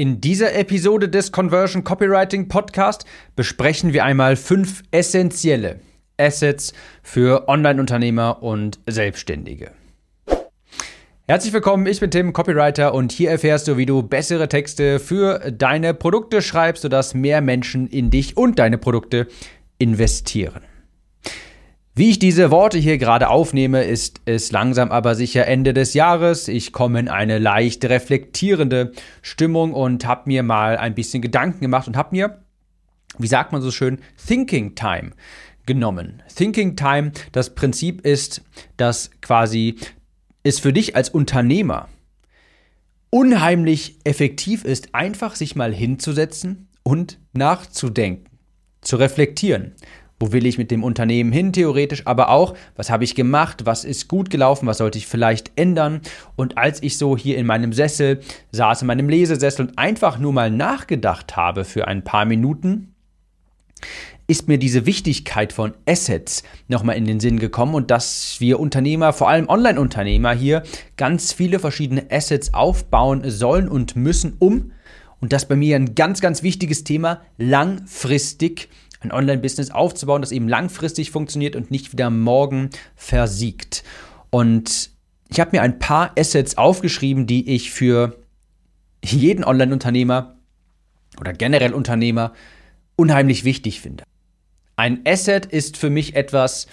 In dieser Episode des Conversion Copywriting Podcast besprechen wir einmal fünf essentielle Assets für Online-Unternehmer und Selbstständige. Herzlich willkommen, ich bin Tim, Copywriter und hier erfährst du, wie du bessere Texte für deine Produkte schreibst, sodass mehr Menschen in dich und deine Produkte investieren. Wie ich diese Worte hier gerade aufnehme, ist es langsam aber sicher Ende des Jahres. Ich komme in eine leicht reflektierende Stimmung und habe mir mal ein bisschen Gedanken gemacht und habe mir, wie sagt man so schön, Thinking Time genommen. Thinking Time, das Prinzip ist, dass quasi es für dich als Unternehmer unheimlich effektiv ist, einfach sich mal hinzusetzen und nachzudenken, zu reflektieren. Wo will ich mit dem Unternehmen hin, theoretisch, aber auch, was habe ich gemacht, was ist gut gelaufen, was sollte ich vielleicht ändern. Und als ich so hier in meinem Sessel saß, in meinem Lesesessel und einfach nur mal nachgedacht habe für ein paar Minuten, ist mir diese Wichtigkeit von Assets nochmal in den Sinn gekommen und dass wir Unternehmer, vor allem Online-Unternehmer hier, ganz viele verschiedene Assets aufbauen sollen und müssen, um, und das bei mir ein ganz, ganz wichtiges Thema, langfristig ein Online-Business aufzubauen, das eben langfristig funktioniert und nicht wieder morgen versiegt. Und ich habe mir ein paar Assets aufgeschrieben, die ich für jeden Online-Unternehmer oder generell Unternehmer unheimlich wichtig finde. Ein Asset ist für mich etwas,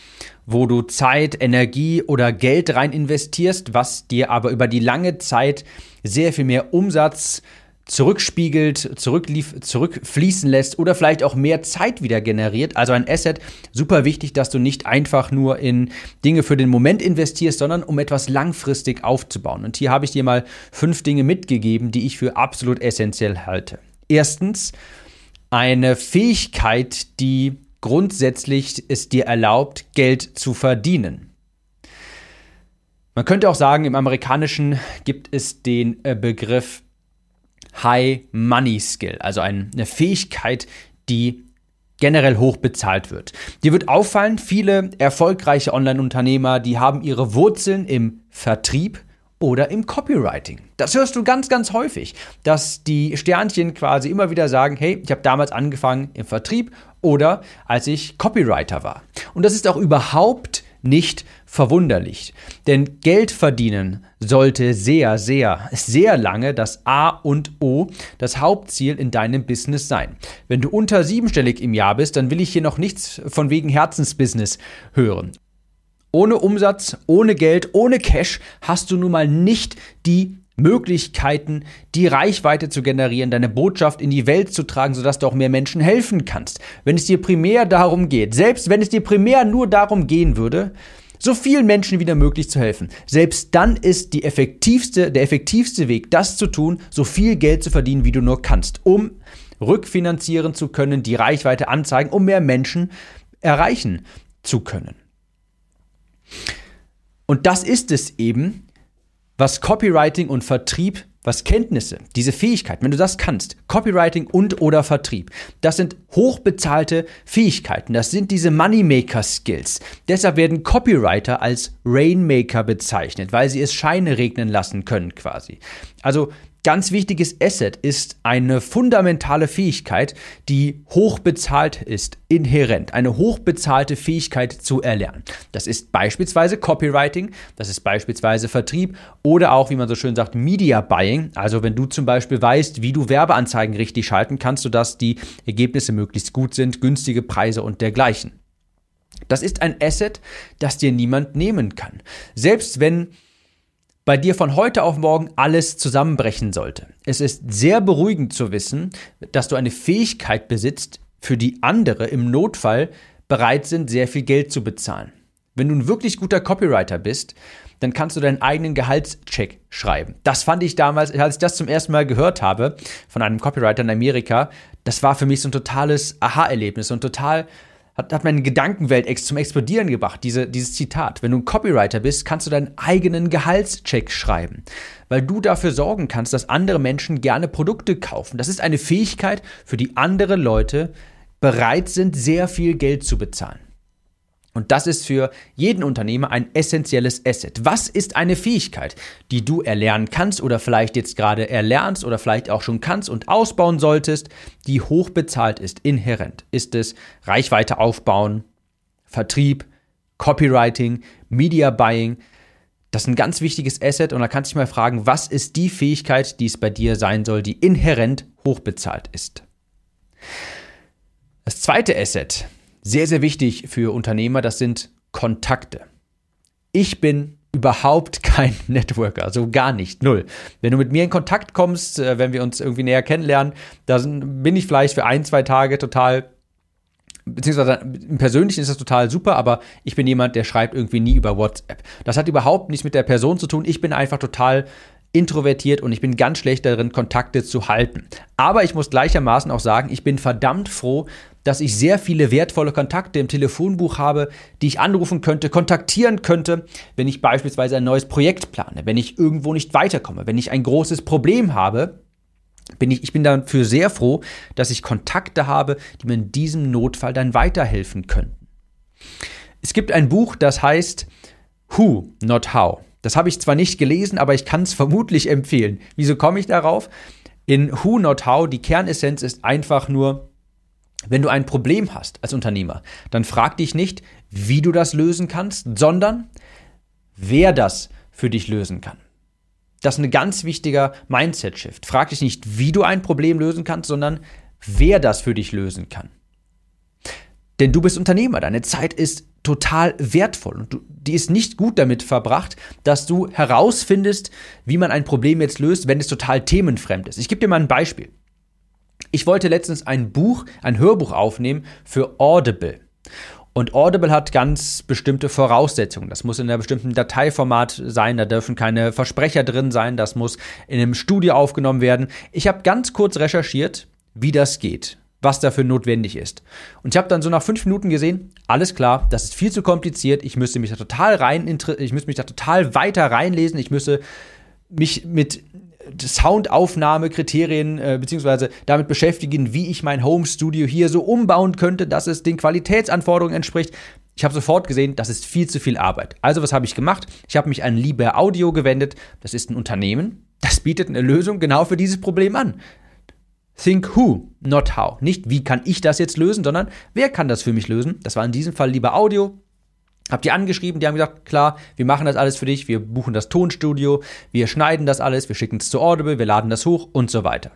wo du Zeit, Energie oder Geld rein investierst, was dir aber über die lange Zeit sehr viel mehr Umsatz zurückspiegelt, zurücklief, zurückfließen lässt oder vielleicht auch mehr Zeit wieder generiert. Also ein Asset, super wichtig, dass du nicht einfach nur in Dinge für den Moment investierst, sondern um etwas langfristig aufzubauen. Und hier habe ich dir mal fünf Dinge mitgegeben, die ich für absolut essentiell halte. Erstens, eine Fähigkeit, die grundsätzlich es dir erlaubt, Geld zu verdienen. Man könnte auch sagen, im Amerikanischen gibt es den äh, Begriff High Money Skill, also eine Fähigkeit, die generell hoch bezahlt wird. Dir wird auffallen, viele erfolgreiche Online-Unternehmer, die haben ihre Wurzeln im Vertrieb oder im Copywriting. Das hörst du ganz, ganz häufig, dass die Sternchen quasi immer wieder sagen, hey, ich habe damals angefangen im Vertrieb oder als ich Copywriter war. Und das ist auch überhaupt nicht verwunderlich. Denn Geld verdienen sollte sehr, sehr, sehr lange das A und O, das Hauptziel in deinem Business sein. Wenn du unter siebenstellig im Jahr bist, dann will ich hier noch nichts von wegen Herzensbusiness hören. Ohne Umsatz, ohne Geld, ohne Cash hast du nun mal nicht die Möglichkeiten, die Reichweite zu generieren, deine Botschaft in die Welt zu tragen, sodass du auch mehr Menschen helfen kannst. Wenn es dir primär darum geht, selbst wenn es dir primär nur darum gehen würde, so vielen Menschen wie möglich zu helfen. Selbst dann ist die effektivste, der effektivste Weg, das zu tun, so viel Geld zu verdienen, wie du nur kannst, um rückfinanzieren zu können, die Reichweite anzeigen, um mehr Menschen erreichen zu können. Und das ist es eben, was Copywriting und Vertrieb, was Kenntnisse, diese Fähigkeit, wenn du das kannst, Copywriting und oder Vertrieb, das sind hochbezahlte Fähigkeiten, das sind diese Moneymaker Skills. Deshalb werden Copywriter als Rainmaker bezeichnet, weil sie es Scheine regnen lassen können quasi. Also Ganz wichtiges Asset ist eine fundamentale Fähigkeit, die hochbezahlt ist, inhärent, eine hochbezahlte Fähigkeit zu erlernen. Das ist beispielsweise Copywriting, das ist beispielsweise Vertrieb oder auch, wie man so schön sagt, Media Buying. Also wenn du zum Beispiel weißt, wie du Werbeanzeigen richtig schalten kannst, sodass die Ergebnisse möglichst gut sind, günstige Preise und dergleichen. Das ist ein Asset, das dir niemand nehmen kann. Selbst wenn bei dir von heute auf morgen alles zusammenbrechen sollte. Es ist sehr beruhigend zu wissen, dass du eine Fähigkeit besitzt, für die andere im Notfall bereit sind, sehr viel Geld zu bezahlen. Wenn du ein wirklich guter Copywriter bist, dann kannst du deinen eigenen Gehaltscheck schreiben. Das fand ich damals, als ich das zum ersten Mal gehört habe von einem Copywriter in Amerika, das war für mich so ein totales Aha-Erlebnis, so ein total hat, hat meine Gedankenwelt zum Explodieren gebracht, diese, dieses Zitat. Wenn du ein Copywriter bist, kannst du deinen eigenen Gehaltscheck schreiben, weil du dafür sorgen kannst, dass andere Menschen gerne Produkte kaufen. Das ist eine Fähigkeit, für die andere Leute bereit sind, sehr viel Geld zu bezahlen. Und das ist für jeden Unternehmer ein essentielles Asset. Was ist eine Fähigkeit, die du erlernen kannst oder vielleicht jetzt gerade erlernst oder vielleicht auch schon kannst und ausbauen solltest, die hoch bezahlt ist, inhärent? Ist es Reichweite aufbauen, Vertrieb, Copywriting, Media Buying? Das ist ein ganz wichtiges Asset und da kannst du dich mal fragen, was ist die Fähigkeit, die es bei dir sein soll, die inhärent hochbezahlt ist? Das zweite Asset, sehr, sehr wichtig für Unternehmer, das sind Kontakte. Ich bin überhaupt kein Networker, also gar nicht, null. Wenn du mit mir in Kontakt kommst, äh, wenn wir uns irgendwie näher kennenlernen, dann bin ich vielleicht für ein, zwei Tage total beziehungsweise im Persönlichen ist das total super, aber ich bin jemand, der schreibt irgendwie nie über WhatsApp. Das hat überhaupt nichts mit der Person zu tun. Ich bin einfach total introvertiert und ich bin ganz schlecht darin, Kontakte zu halten. Aber ich muss gleichermaßen auch sagen, ich bin verdammt froh, dass ich sehr viele wertvolle Kontakte im Telefonbuch habe, die ich anrufen könnte, kontaktieren könnte, wenn ich beispielsweise ein neues Projekt plane, wenn ich irgendwo nicht weiterkomme, wenn ich ein großes Problem habe. Bin ich, ich bin dafür sehr froh, dass ich Kontakte habe, die mir in diesem Notfall dann weiterhelfen könnten. Es gibt ein Buch, das heißt Who, Not How. Das habe ich zwar nicht gelesen, aber ich kann es vermutlich empfehlen. Wieso komme ich darauf? In Who Not How, die Kernessenz ist einfach nur, wenn du ein Problem hast als Unternehmer, dann frag dich nicht, wie du das lösen kannst, sondern wer das für dich lösen kann. Das ist ein ganz wichtiger Mindset-Shift. Frag dich nicht, wie du ein Problem lösen kannst, sondern wer das für dich lösen kann. Denn du bist Unternehmer, deine Zeit ist total wertvoll und die ist nicht gut damit verbracht, dass du herausfindest, wie man ein Problem jetzt löst, wenn es total themenfremd ist. Ich gebe dir mal ein Beispiel. Ich wollte letztens ein Buch, ein Hörbuch aufnehmen für Audible. Und Audible hat ganz bestimmte Voraussetzungen. Das muss in einem bestimmten Dateiformat sein, da dürfen keine Versprecher drin sein, das muss in einem Studio aufgenommen werden. Ich habe ganz kurz recherchiert, wie das geht was dafür notwendig ist. Und ich habe dann so nach fünf Minuten gesehen, alles klar, das ist viel zu kompliziert, ich müsste mich da total rein, ich müsste mich da total weiter reinlesen, ich müsste mich mit Soundaufnahmekriterien äh, beziehungsweise damit beschäftigen, wie ich mein Home Studio hier so umbauen könnte, dass es den Qualitätsanforderungen entspricht. Ich habe sofort gesehen, das ist viel zu viel Arbeit. Also was habe ich gemacht? Ich habe mich an Liber Audio gewendet. Das ist ein Unternehmen, das bietet eine Lösung genau für dieses Problem an. Think who, not how. Nicht wie kann ich das jetzt lösen, sondern wer kann das für mich lösen. Das war in diesem Fall lieber Audio. Habt ihr angeschrieben, die haben gesagt, klar, wir machen das alles für dich, wir buchen das Tonstudio, wir schneiden das alles, wir schicken es zu Audible, wir laden das hoch und so weiter.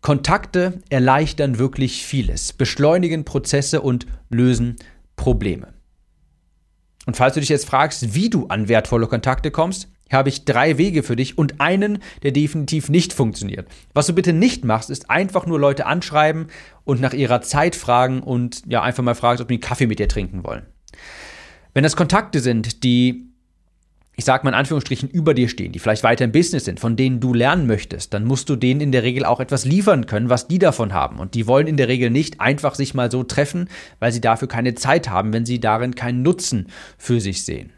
Kontakte erleichtern wirklich vieles, beschleunigen Prozesse und lösen Probleme. Und falls du dich jetzt fragst, wie du an wertvolle Kontakte kommst, habe ich drei Wege für dich und einen, der definitiv nicht funktioniert. Was du bitte nicht machst, ist einfach nur Leute anschreiben und nach ihrer Zeit fragen und ja, einfach mal fragen, ob die einen Kaffee mit dir trinken wollen. Wenn das Kontakte sind, die ich sage mal in Anführungsstrichen, über dir stehen, die vielleicht weiter im Business sind, von denen du lernen möchtest, dann musst du denen in der Regel auch etwas liefern können, was die davon haben. Und die wollen in der Regel nicht einfach sich mal so treffen, weil sie dafür keine Zeit haben, wenn sie darin keinen Nutzen für sich sehen.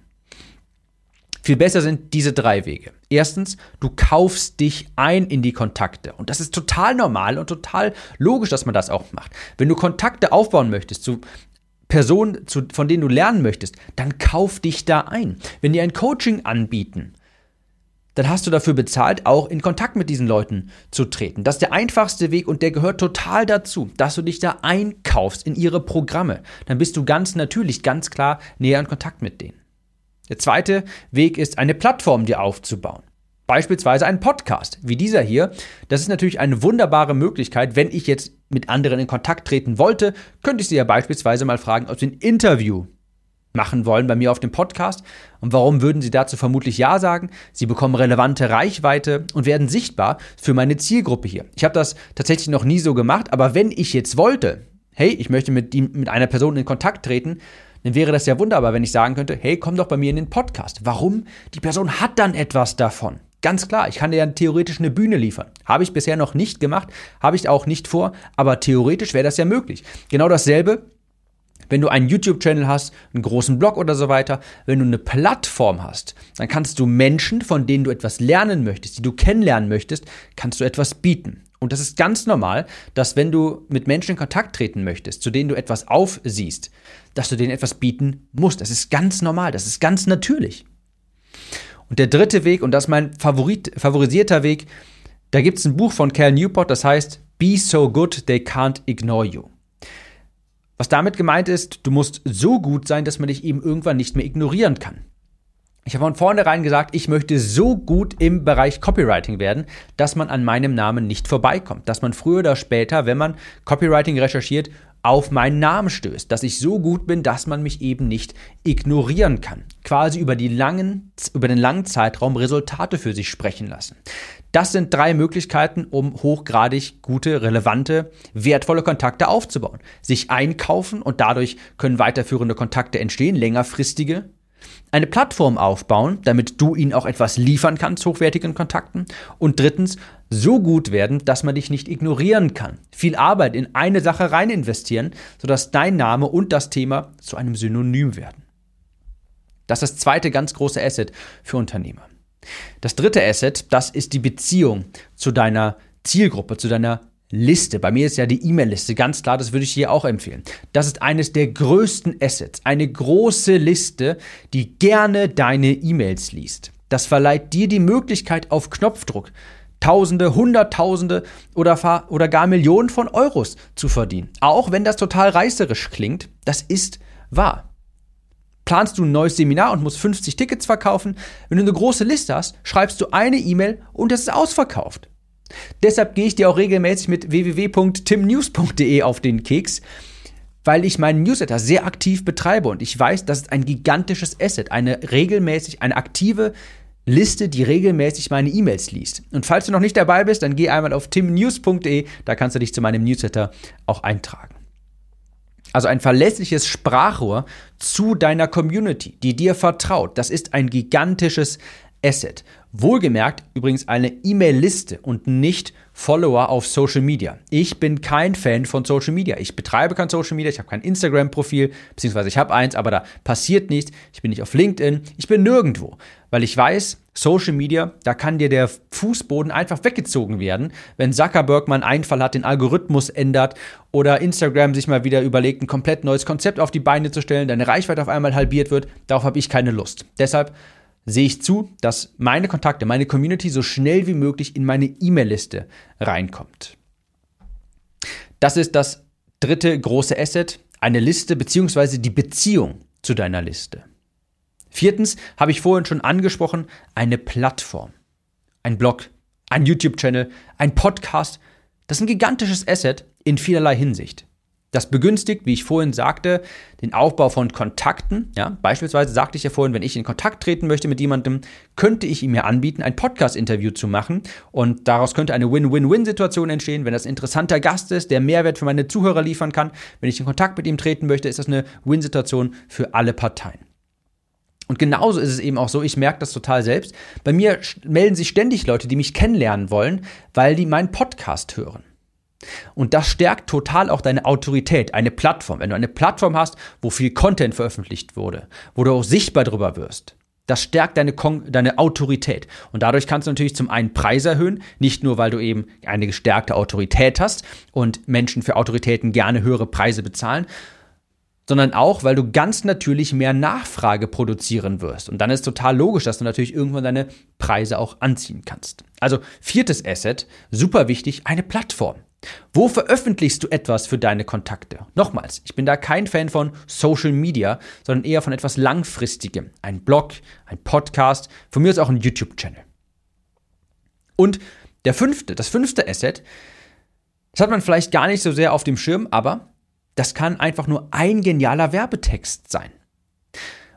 Viel besser sind diese drei Wege. Erstens, du kaufst dich ein in die Kontakte. Und das ist total normal und total logisch, dass man das auch macht. Wenn du Kontakte aufbauen möchtest zu Personen, zu, von denen du lernen möchtest, dann kauf dich da ein. Wenn die ein Coaching anbieten, dann hast du dafür bezahlt, auch in Kontakt mit diesen Leuten zu treten. Das ist der einfachste Weg und der gehört total dazu, dass du dich da einkaufst in ihre Programme. Dann bist du ganz natürlich, ganz klar näher in Kontakt mit denen. Der zweite Weg ist, eine Plattform dir aufzubauen. Beispielsweise ein Podcast wie dieser hier. Das ist natürlich eine wunderbare Möglichkeit. Wenn ich jetzt mit anderen in Kontakt treten wollte, könnte ich sie ja beispielsweise mal fragen, ob sie ein Interview machen wollen bei mir auf dem Podcast. Und warum würden sie dazu vermutlich Ja sagen? Sie bekommen relevante Reichweite und werden sichtbar für meine Zielgruppe hier. Ich habe das tatsächlich noch nie so gemacht, aber wenn ich jetzt wollte, hey, ich möchte mit, die, mit einer Person in Kontakt treten, dann wäre das ja wunderbar, wenn ich sagen könnte, hey, komm doch bei mir in den Podcast. Warum? Die Person hat dann etwas davon. Ganz klar, ich kann dir dann theoretisch eine Bühne liefern. Habe ich bisher noch nicht gemacht, habe ich auch nicht vor, aber theoretisch wäre das ja möglich. Genau dasselbe, wenn du einen YouTube-Channel hast, einen großen Blog oder so weiter, wenn du eine Plattform hast, dann kannst du Menschen, von denen du etwas lernen möchtest, die du kennenlernen möchtest, kannst du etwas bieten. Und das ist ganz normal, dass wenn du mit Menschen in Kontakt treten möchtest, zu denen du etwas aufsiehst, dass du denen etwas bieten musst. Das ist ganz normal, das ist ganz natürlich. Und der dritte Weg, und das ist mein Favorit, favorisierter Weg, da gibt es ein Buch von Cal Newport, das heißt Be so good they can't ignore you. Was damit gemeint ist, du musst so gut sein, dass man dich eben irgendwann nicht mehr ignorieren kann. Ich habe von vornherein gesagt, ich möchte so gut im Bereich Copywriting werden, dass man an meinem Namen nicht vorbeikommt. Dass man früher oder später, wenn man Copywriting recherchiert, auf meinen Namen stößt. Dass ich so gut bin, dass man mich eben nicht ignorieren kann. Quasi über, die langen, über den langen Zeitraum Resultate für sich sprechen lassen. Das sind drei Möglichkeiten, um hochgradig gute, relevante, wertvolle Kontakte aufzubauen. Sich einkaufen und dadurch können weiterführende Kontakte entstehen, längerfristige eine Plattform aufbauen, damit du ihnen auch etwas liefern kannst, hochwertigen Kontakten. Und drittens, so gut werden, dass man dich nicht ignorieren kann. Viel Arbeit in eine Sache rein investieren, sodass dein Name und das Thema zu einem Synonym werden. Das ist das zweite ganz große Asset für Unternehmer. Das dritte Asset, das ist die Beziehung zu deiner Zielgruppe, zu deiner Liste. Bei mir ist ja die E-Mail-Liste ganz klar, das würde ich hier auch empfehlen. Das ist eines der größten Assets. Eine große Liste, die gerne deine E-Mails liest. Das verleiht dir die Möglichkeit auf Knopfdruck Tausende, Hunderttausende oder, oder gar Millionen von Euros zu verdienen. Auch wenn das total reißerisch klingt, das ist wahr. Planst du ein neues Seminar und musst 50 Tickets verkaufen? Wenn du eine große Liste hast, schreibst du eine E-Mail und es ist ausverkauft. Deshalb gehe ich dir auch regelmäßig mit www.timnews.de auf den Keks, weil ich meinen Newsletter sehr aktiv betreibe und ich weiß, das ist ein gigantisches Asset, eine regelmäßig, eine aktive Liste, die regelmäßig meine E-Mails liest. Und falls du noch nicht dabei bist, dann geh einmal auf timnews.de, da kannst du dich zu meinem Newsletter auch eintragen. Also ein verlässliches Sprachrohr zu deiner Community, die dir vertraut. Das ist ein gigantisches Asset. Wohlgemerkt übrigens eine E-Mail-Liste und nicht Follower auf Social Media. Ich bin kein Fan von Social Media. Ich betreibe kein Social Media, ich habe kein Instagram-Profil, beziehungsweise ich habe eins, aber da passiert nichts. Ich bin nicht auf LinkedIn, ich bin nirgendwo, weil ich weiß, Social Media, da kann dir der Fußboden einfach weggezogen werden, wenn Zuckerberg mal einen Einfall hat, den Algorithmus ändert oder Instagram sich mal wieder überlegt, ein komplett neues Konzept auf die Beine zu stellen, deine Reichweite auf einmal halbiert wird. Darauf habe ich keine Lust. Deshalb sehe ich zu, dass meine Kontakte, meine Community so schnell wie möglich in meine E-Mail-Liste reinkommt. Das ist das dritte große Asset, eine Liste bzw. die Beziehung zu deiner Liste. Viertens habe ich vorhin schon angesprochen, eine Plattform. Ein Blog, ein YouTube-Channel, ein Podcast. Das ist ein gigantisches Asset in vielerlei Hinsicht. Das begünstigt, wie ich vorhin sagte, den Aufbau von Kontakten. Ja, beispielsweise sagte ich ja vorhin, wenn ich in Kontakt treten möchte mit jemandem, könnte ich ihm ja anbieten, ein Podcast-Interview zu machen. Und daraus könnte eine Win-Win-Win-Situation entstehen, wenn das ein interessanter Gast ist, der Mehrwert für meine Zuhörer liefern kann. Wenn ich in Kontakt mit ihm treten möchte, ist das eine Win-Situation für alle Parteien. Und genauso ist es eben auch so, ich merke das total selbst. Bei mir melden sich ständig Leute, die mich kennenlernen wollen, weil die meinen Podcast hören. Und das stärkt total auch deine Autorität, eine Plattform. Wenn du eine Plattform hast, wo viel Content veröffentlicht wurde, wo du auch sichtbar drüber wirst, das stärkt deine, Kon deine Autorität. Und dadurch kannst du natürlich zum einen Preis erhöhen, nicht nur, weil du eben eine gestärkte Autorität hast und Menschen für Autoritäten gerne höhere Preise bezahlen, sondern auch, weil du ganz natürlich mehr Nachfrage produzieren wirst. Und dann ist total logisch, dass du natürlich irgendwann deine Preise auch anziehen kannst. Also viertes Asset, super wichtig, eine Plattform. Wo veröffentlichst du etwas für deine Kontakte? Nochmals, ich bin da kein Fan von Social Media, sondern eher von etwas Langfristigem. Ein Blog, ein Podcast, von mir ist auch ein YouTube-Channel. Und der fünfte, das fünfte Asset, das hat man vielleicht gar nicht so sehr auf dem Schirm, aber das kann einfach nur ein genialer Werbetext sein.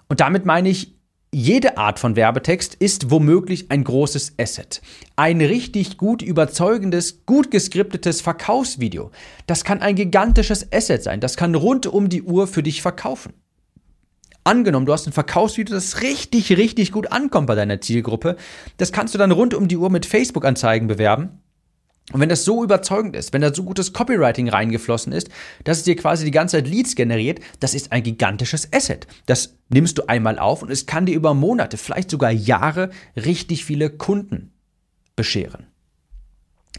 Und damit meine ich jede Art von Werbetext ist womöglich ein großes Asset. Ein richtig gut überzeugendes, gut geskriptetes Verkaufsvideo. Das kann ein gigantisches Asset sein. Das kann rund um die Uhr für dich verkaufen. Angenommen, du hast ein Verkaufsvideo, das richtig, richtig gut ankommt bei deiner Zielgruppe. Das kannst du dann rund um die Uhr mit Facebook-Anzeigen bewerben und wenn das so überzeugend ist, wenn da so gutes Copywriting reingeflossen ist, dass es dir quasi die ganze Zeit Leads generiert, das ist ein gigantisches Asset. Das nimmst du einmal auf und es kann dir über Monate, vielleicht sogar Jahre richtig viele Kunden bescheren.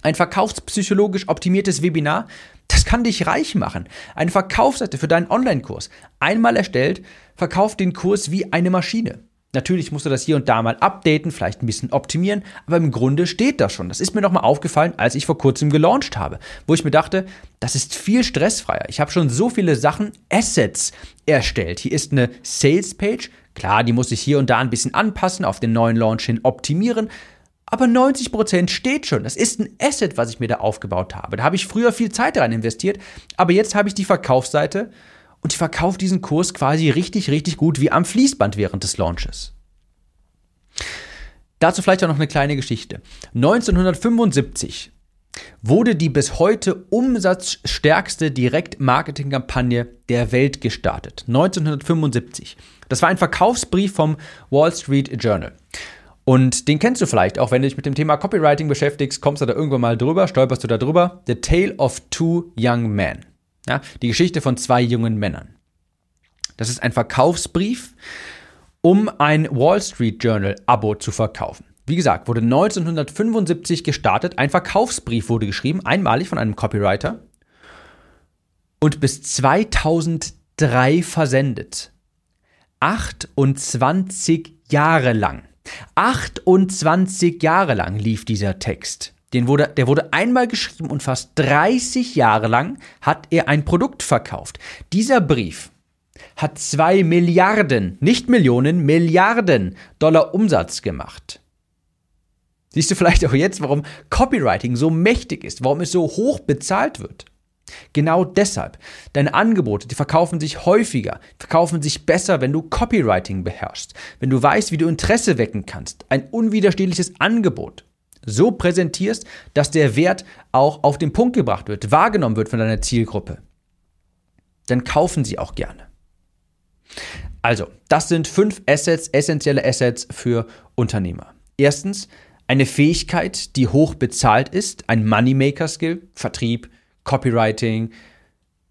Ein verkaufspsychologisch optimiertes Webinar, das kann dich reich machen. Eine Verkaufsseite für deinen Online-Kurs. Einmal erstellt, verkauft den Kurs wie eine Maschine. Natürlich musst du das hier und da mal updaten, vielleicht ein bisschen optimieren, aber im Grunde steht das schon. Das ist mir nochmal aufgefallen, als ich vor kurzem gelauncht habe, wo ich mir dachte, das ist viel stressfreier. Ich habe schon so viele Sachen, Assets erstellt. Hier ist eine Sales Page. Klar, die muss ich hier und da ein bisschen anpassen, auf den neuen Launch hin optimieren. Aber 90% steht schon. Das ist ein Asset, was ich mir da aufgebaut habe. Da habe ich früher viel Zeit rein investiert, aber jetzt habe ich die Verkaufsseite und ich verkaufe diesen Kurs quasi richtig, richtig gut wie am Fließband während des Launches. Dazu vielleicht auch noch eine kleine Geschichte. 1975 wurde die bis heute umsatzstärkste Direktmarketingkampagne der Welt gestartet. 1975. Das war ein Verkaufsbrief vom Wall Street Journal. Und den kennst du vielleicht, auch wenn du dich mit dem Thema Copywriting beschäftigst, kommst du da irgendwann mal drüber, stolperst du da drüber. The Tale of Two Young Men. Ja, die Geschichte von zwei jungen Männern. Das ist ein Verkaufsbrief, um ein Wall Street Journal Abo zu verkaufen. Wie gesagt, wurde 1975 gestartet. Ein Verkaufsbrief wurde geschrieben, einmalig von einem Copywriter und bis 2003 versendet. 28 Jahre lang. 28 Jahre lang lief dieser Text. Den wurde, der wurde einmal geschrieben und fast 30 Jahre lang hat er ein Produkt verkauft. Dieser Brief hat 2 Milliarden, nicht Millionen, Milliarden Dollar Umsatz gemacht. Siehst du vielleicht auch jetzt, warum Copywriting so mächtig ist, warum es so hoch bezahlt wird? Genau deshalb. Deine Angebote, die verkaufen sich häufiger, verkaufen sich besser, wenn du Copywriting beherrschst, wenn du weißt, wie du Interesse wecken kannst. Ein unwiderstehliches Angebot so präsentierst, dass der Wert auch auf den Punkt gebracht wird, wahrgenommen wird von deiner Zielgruppe, dann kaufen sie auch gerne. Also, das sind fünf Assets, essentielle Assets für Unternehmer. Erstens, eine Fähigkeit, die hoch bezahlt ist, ein Moneymaker-Skill, Vertrieb, Copywriting,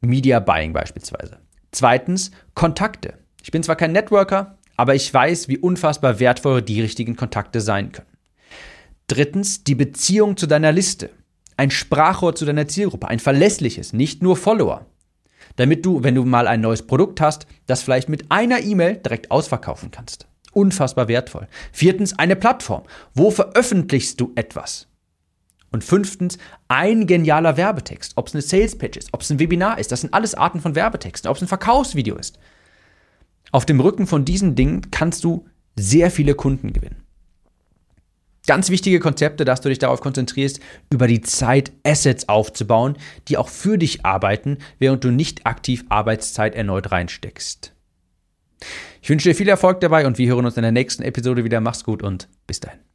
Media Buying beispielsweise. Zweitens, Kontakte. Ich bin zwar kein Networker, aber ich weiß, wie unfassbar wertvoll die richtigen Kontakte sein können. Drittens, die Beziehung zu deiner Liste. Ein Sprachrohr zu deiner Zielgruppe, ein verlässliches, nicht nur Follower. Damit du, wenn du mal ein neues Produkt hast, das vielleicht mit einer E-Mail direkt ausverkaufen kannst. Unfassbar wertvoll. Viertens, eine Plattform. Wo veröffentlichst du etwas? Und fünftens, ein genialer Werbetext. Ob es eine Sales Page ist, ob es ein Webinar ist, das sind alles Arten von Werbetexten, ob es ein Verkaufsvideo ist. Auf dem Rücken von diesen Dingen kannst du sehr viele Kunden gewinnen. Ganz wichtige Konzepte, dass du dich darauf konzentrierst, über die Zeit Assets aufzubauen, die auch für dich arbeiten, während du nicht aktiv Arbeitszeit erneut reinsteckst. Ich wünsche dir viel Erfolg dabei und wir hören uns in der nächsten Episode wieder. Mach's gut und bis dahin.